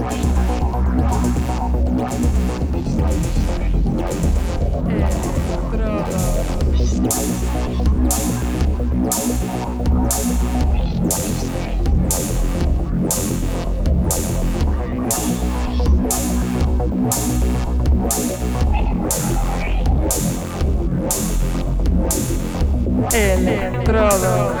Estrada. Electrodos.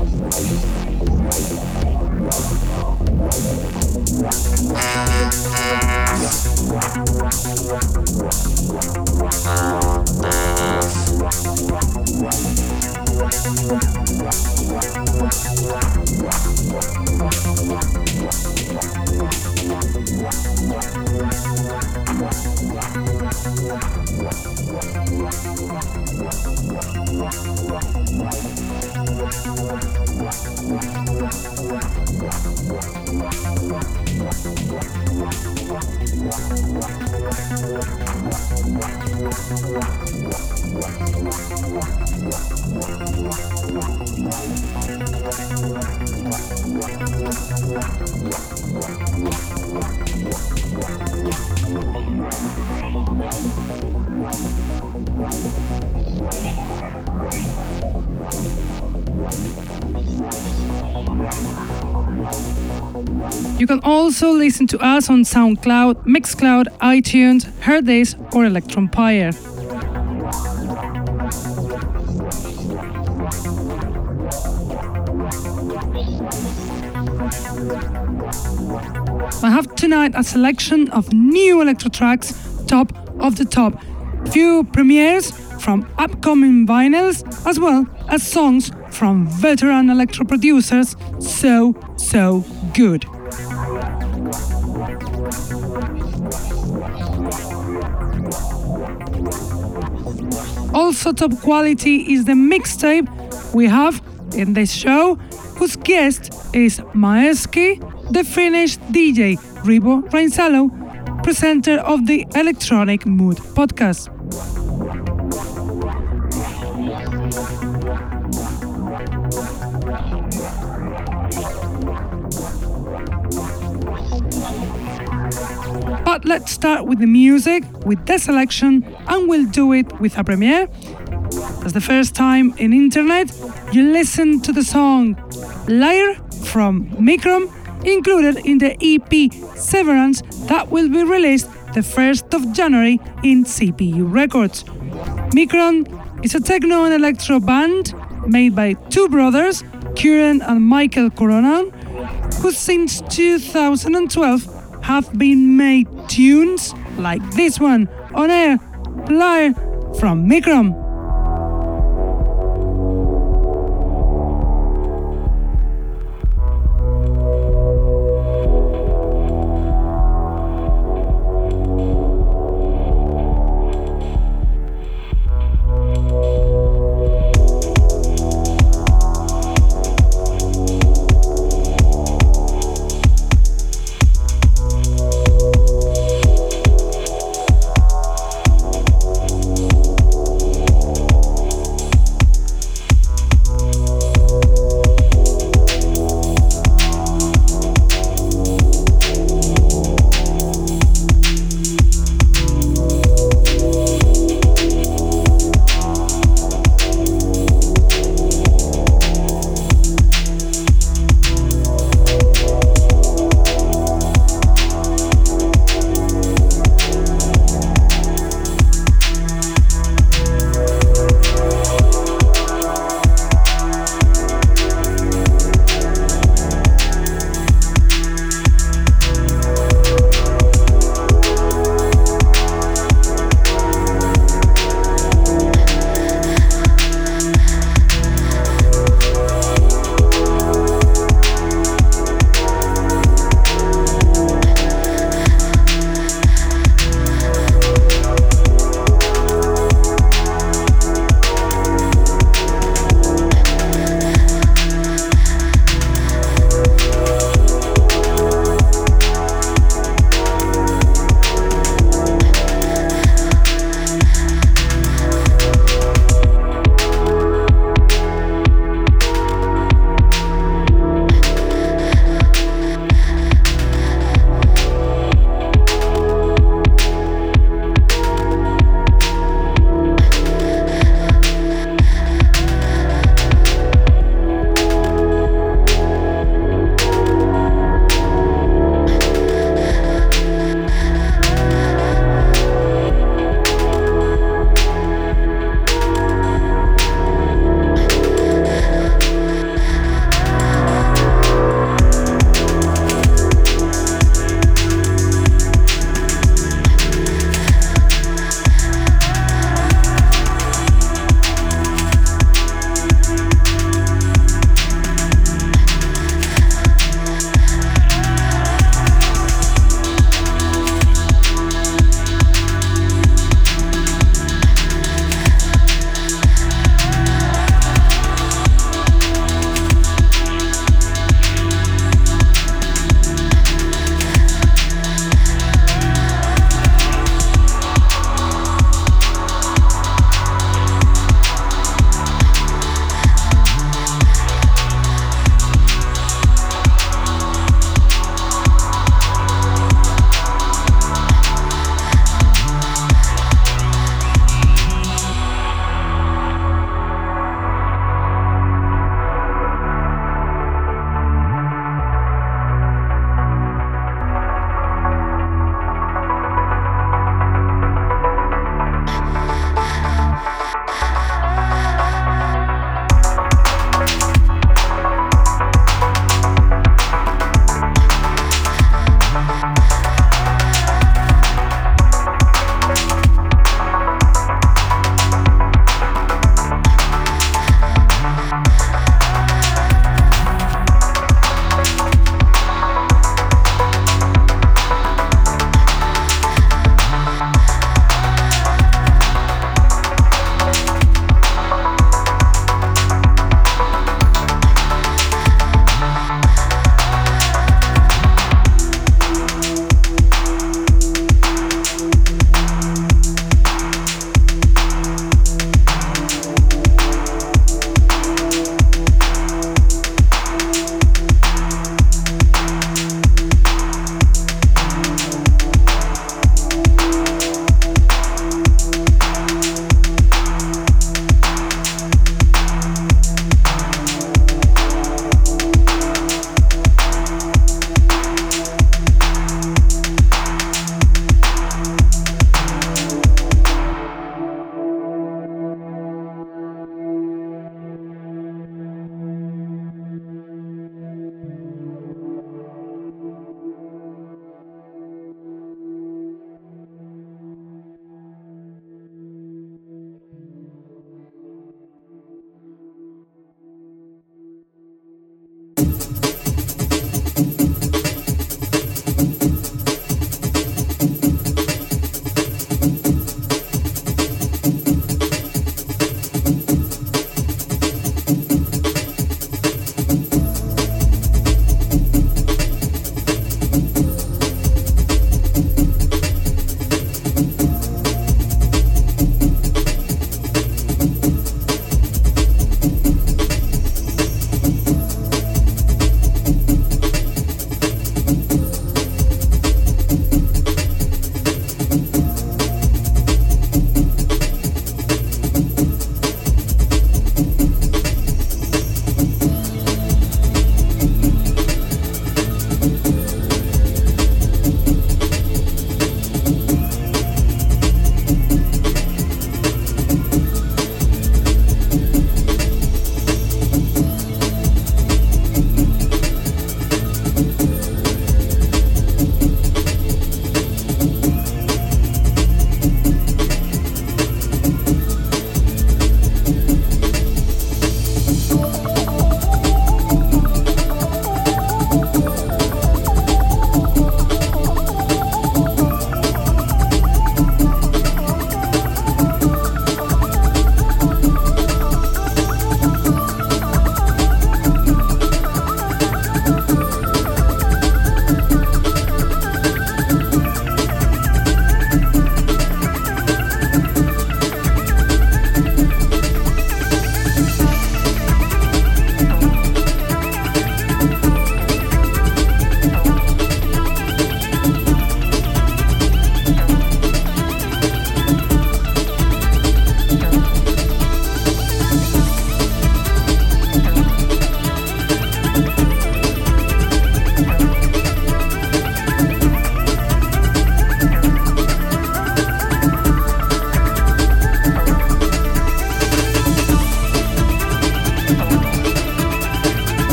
Also listen to us on SoundCloud, Mixcloud, iTunes, Hearthis, or Electronpire. I have tonight a selection of new electro tracks, top of the top, few premieres from upcoming vinyls, as well as songs from veteran electro producers. So, so good. Also, top quality is the mixtape we have in this show, whose guest is Maeski, the Finnish DJ Ribo Rainsalo, presenter of the Electronic Mood podcast. But let's start with the music, with the selection, and we'll do it with a premiere. As the first time in internet, you listen to the song Liar from Mikron, included in the EP Severance that will be released the 1st of January in CPU Records. Mikron is a techno and electro band made by two brothers, Kieran and Michael Coronan, who since 2012 have been made tunes like this one on air, live from Mikron.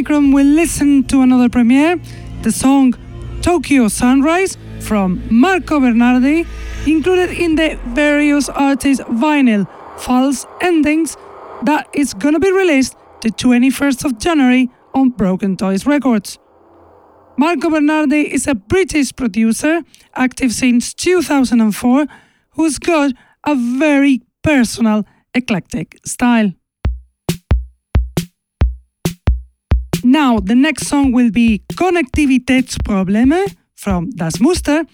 Mikron, listen to another premiere, the song Tokyo Sunrise from Marco Bernardi, included in the various artists' vinyl False Endings that is gonna be released the 21st of January on Broken Toys Records. Marco Bernardi is a British producer, active since 2004, who's got a very personal, eclectic style. Now, the next song will be Konnektivitätsprobleme from Das Muster,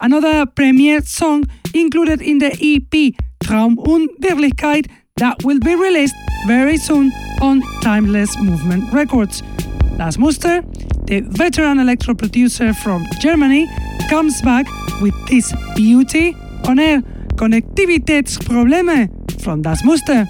another premiere song included in the EP Traum und Wirklichkeit that will be released very soon on Timeless Movement Records. Das Muster, the veteran electro producer from Germany, comes back with this beauty on air Konnektivitätsprobleme from Das Muster.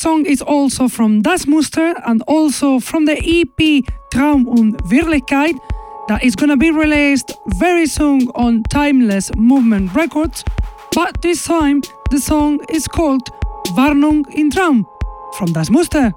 Song is also from Das Muster and also from the EP Traum und Wirklichkeit that is gonna be released very soon on Timeless Movement Records. But this time the song is called Warnung in Traum from Das Muster.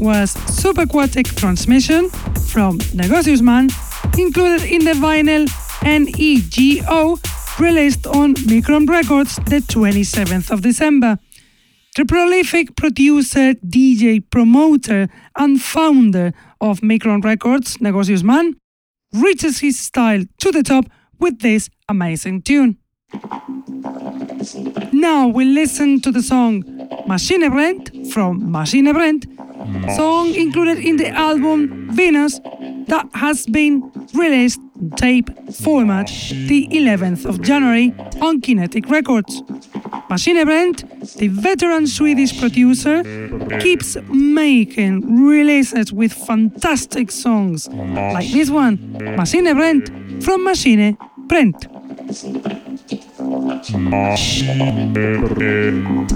Was Subaquatic Transmission from Negocius Man, included in the vinyl NEGO, released on Micron Records the 27th of December. The prolific producer, DJ, promoter, and founder of Micron Records, Negocius Man, reaches his style to the top with this amazing tune. Now we listen to the song Machine Brent from Machine Brent, song included in the album Venus that has been released tape format the 11th of January on Kinetic Records. Machine Brent, the veteran Swedish producer, keeps making releases with fantastic songs like this one, Machine Brent from Machine Brent. Machine Brent.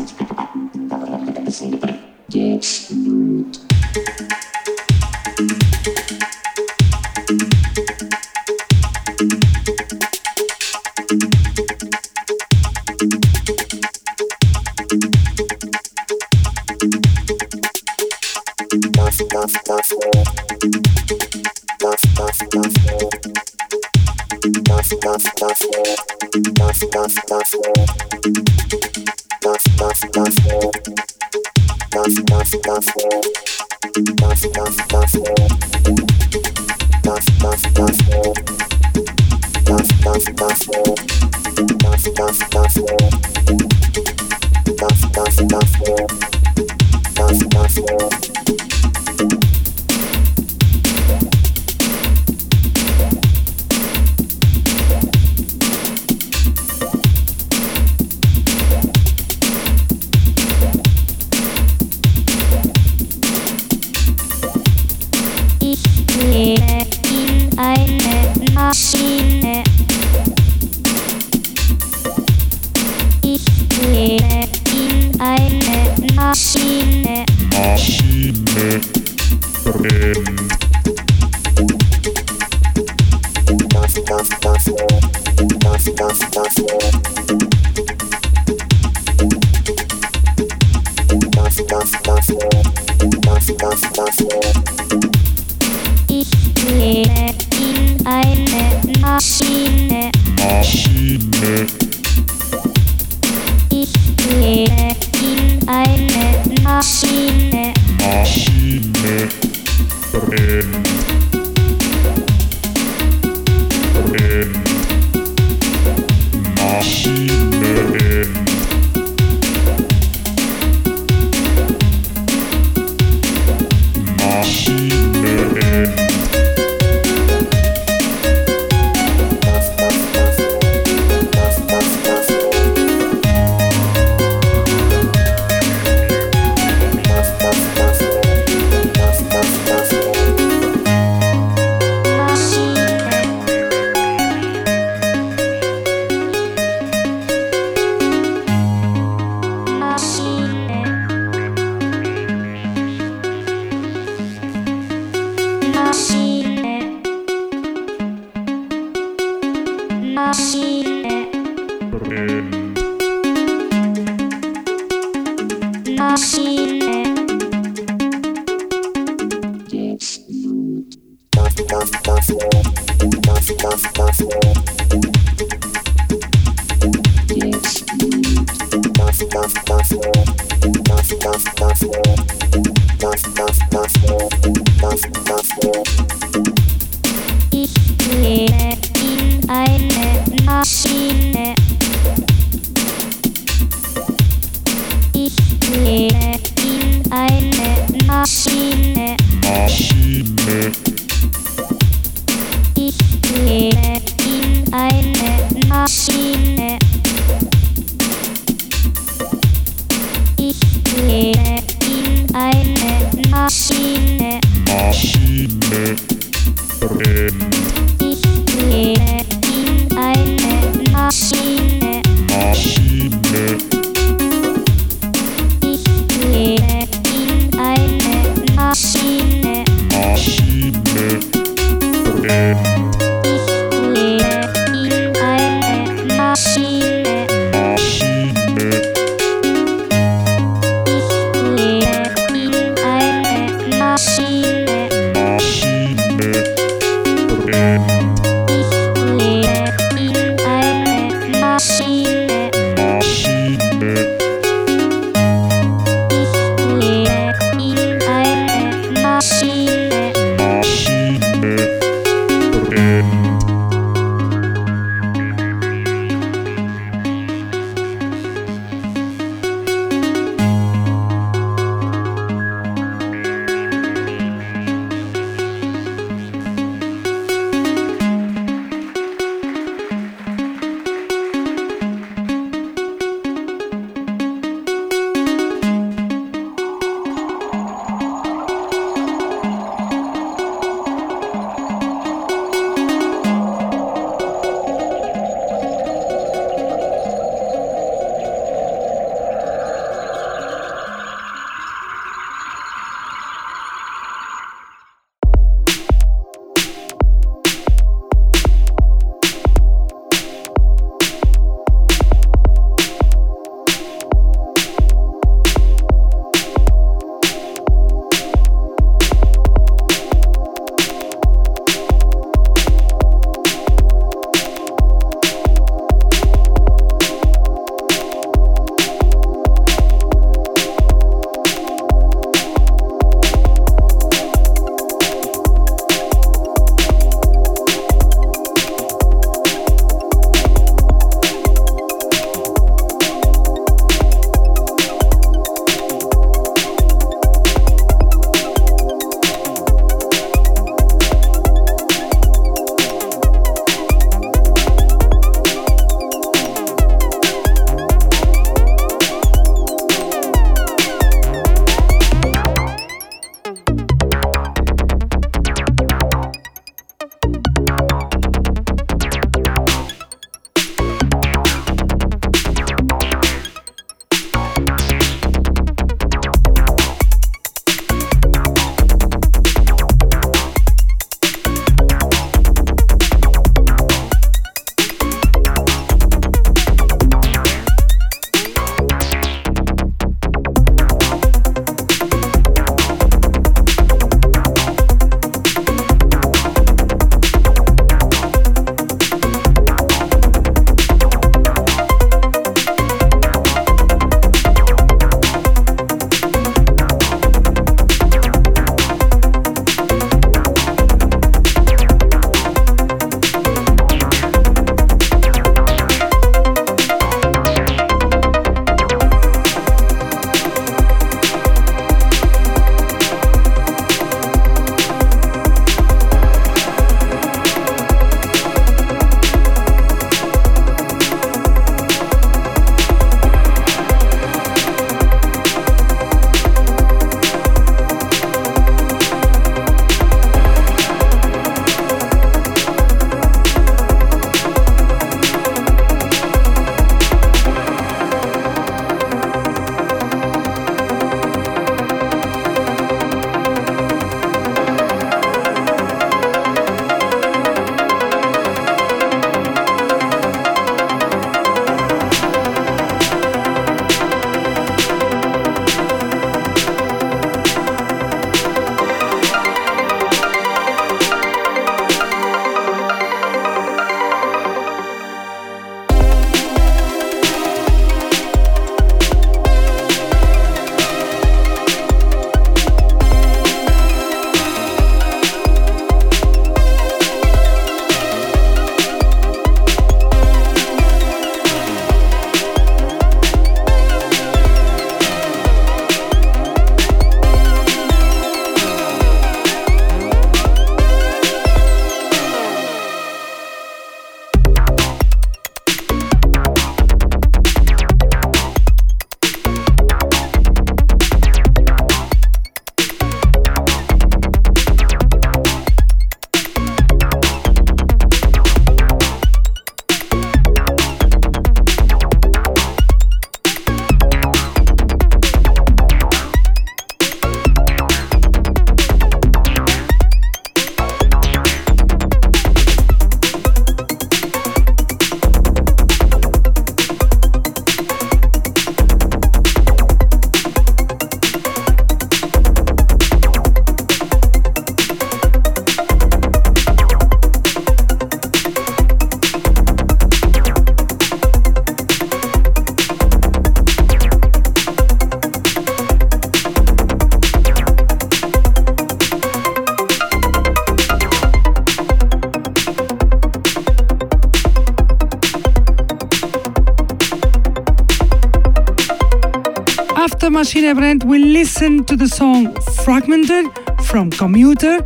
Machine event, we listened to the song Fragmented from Commuter,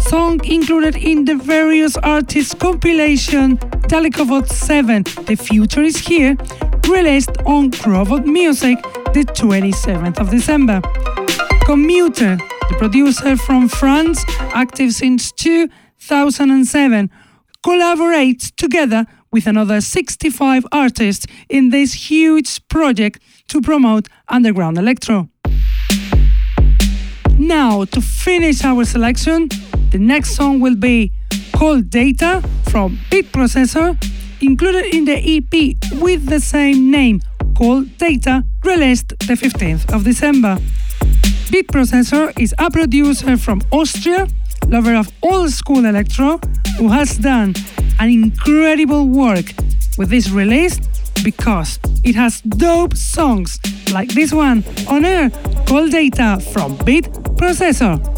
song included in the various artists compilation Dalekovod 7 The Future is Here, released on Crobot Music the 27th of December. Commuter, the producer from France, active since 2007, collaborates together with another 65 artists in this huge project to promote underground electro. Now, to finish our selection, the next song will be Cold Data from Beat Processor, included in the EP with the same name, Cold Data, released the 15th of December. Beat Processor is a producer from Austria, lover of old school electro, who has done an incredible work with this release because it has dope songs like this one on air Cold Data from Beat Processor.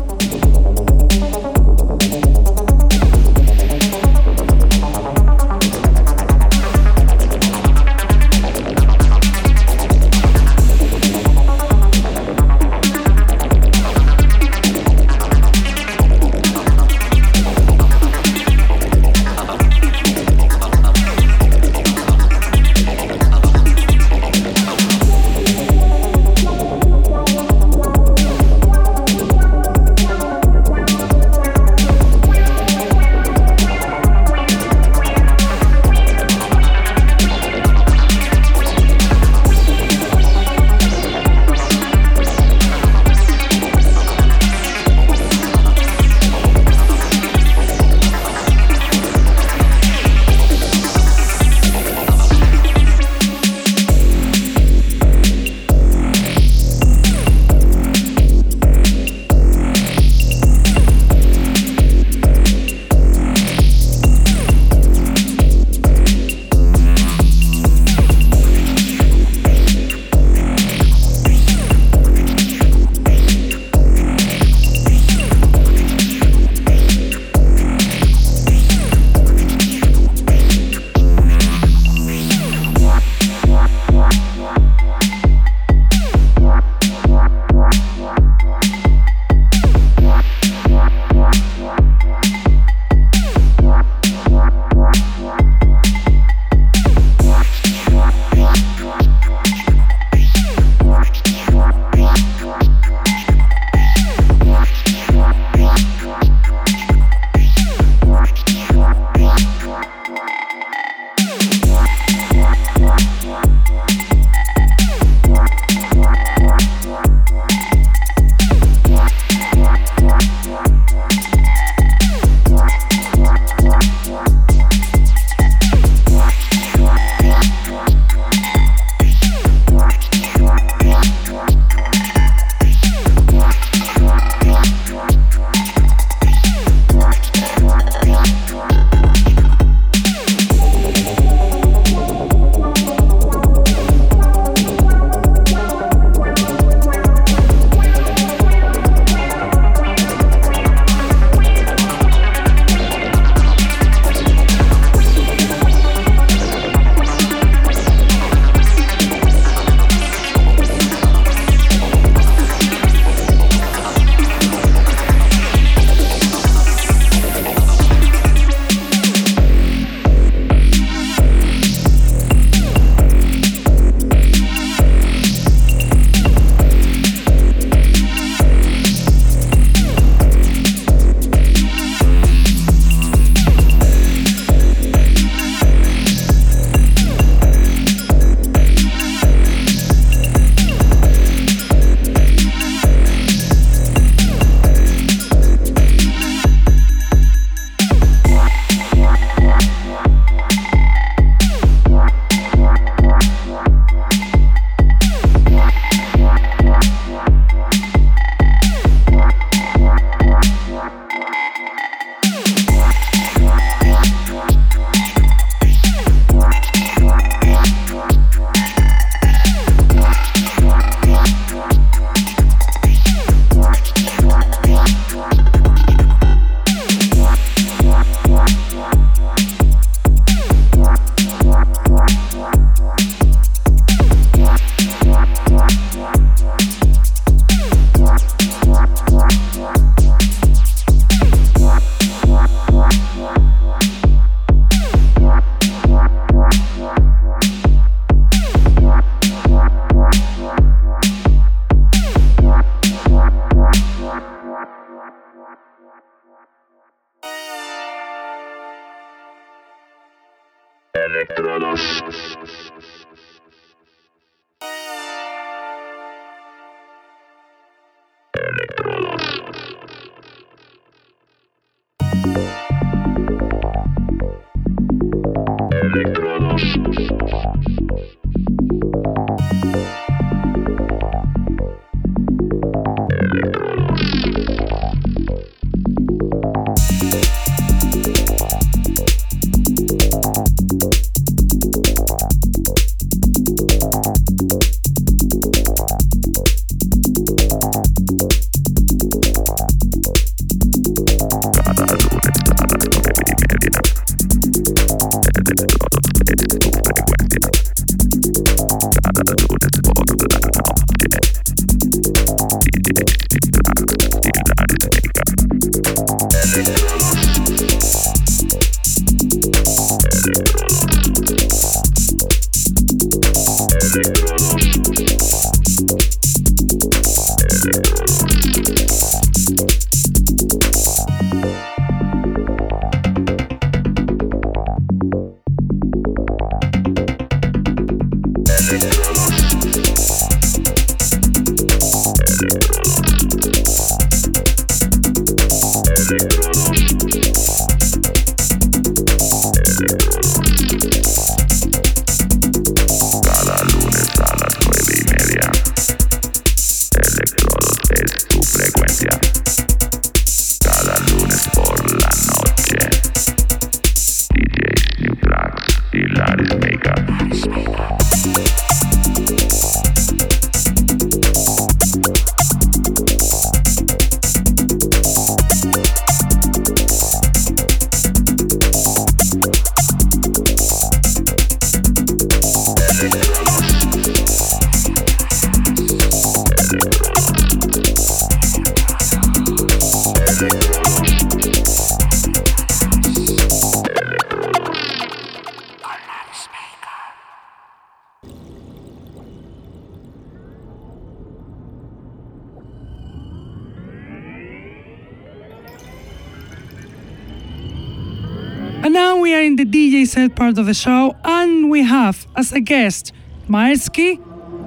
The show, and we have as a guest Maersky,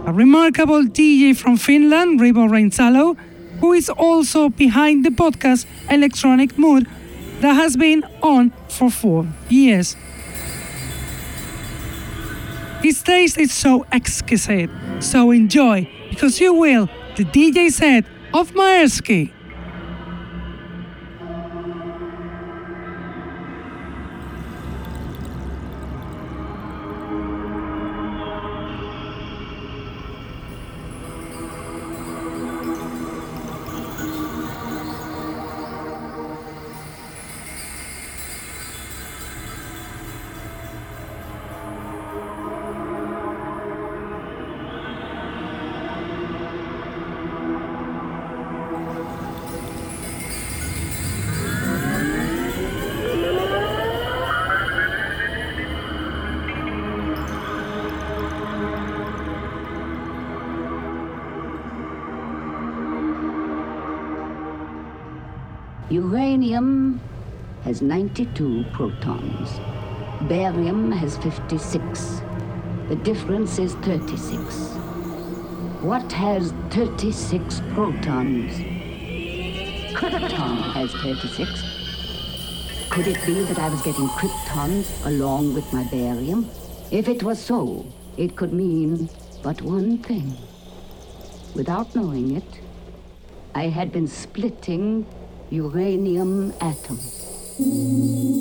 a remarkable DJ from Finland, Ribo Reinzalo, who is also behind the podcast Electronic Mood that has been on for four years. His taste is so exquisite, so enjoy, because you will, the DJ set of Maersky. Uranium has 92 protons. Barium has 56. The difference is 36. What has 36 protons? Krypton has 36. Could it be that I was getting kryptons along with my barium? If it was so, it could mean but one thing. Without knowing it, I had been splitting uranium atom.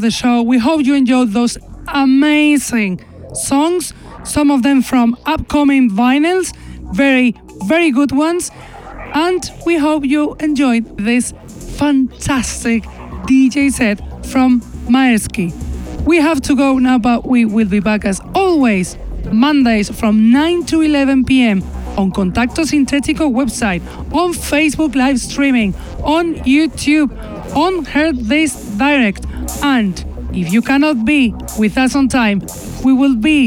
Of the show. We hope you enjoyed those amazing songs, some of them from upcoming vinyls, very, very good ones. And we hope you enjoyed this fantastic DJ set from Maersky. We have to go now, but we will be back as always, Mondays from 9 to 11 p.m. on Contacto Sintetico website, on Facebook live streaming, on YouTube, on Heard This Direct, and if you cannot be with us on time, we will be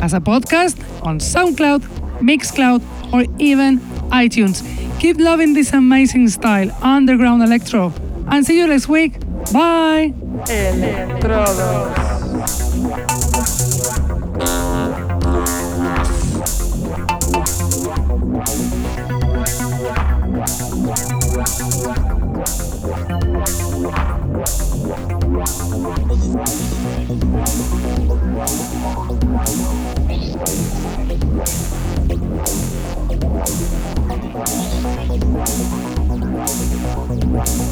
as a podcast on SoundCloud, Mixcloud, or even iTunes. Keep loving this amazing style, underground electro, and see you next week. Bye. Wow.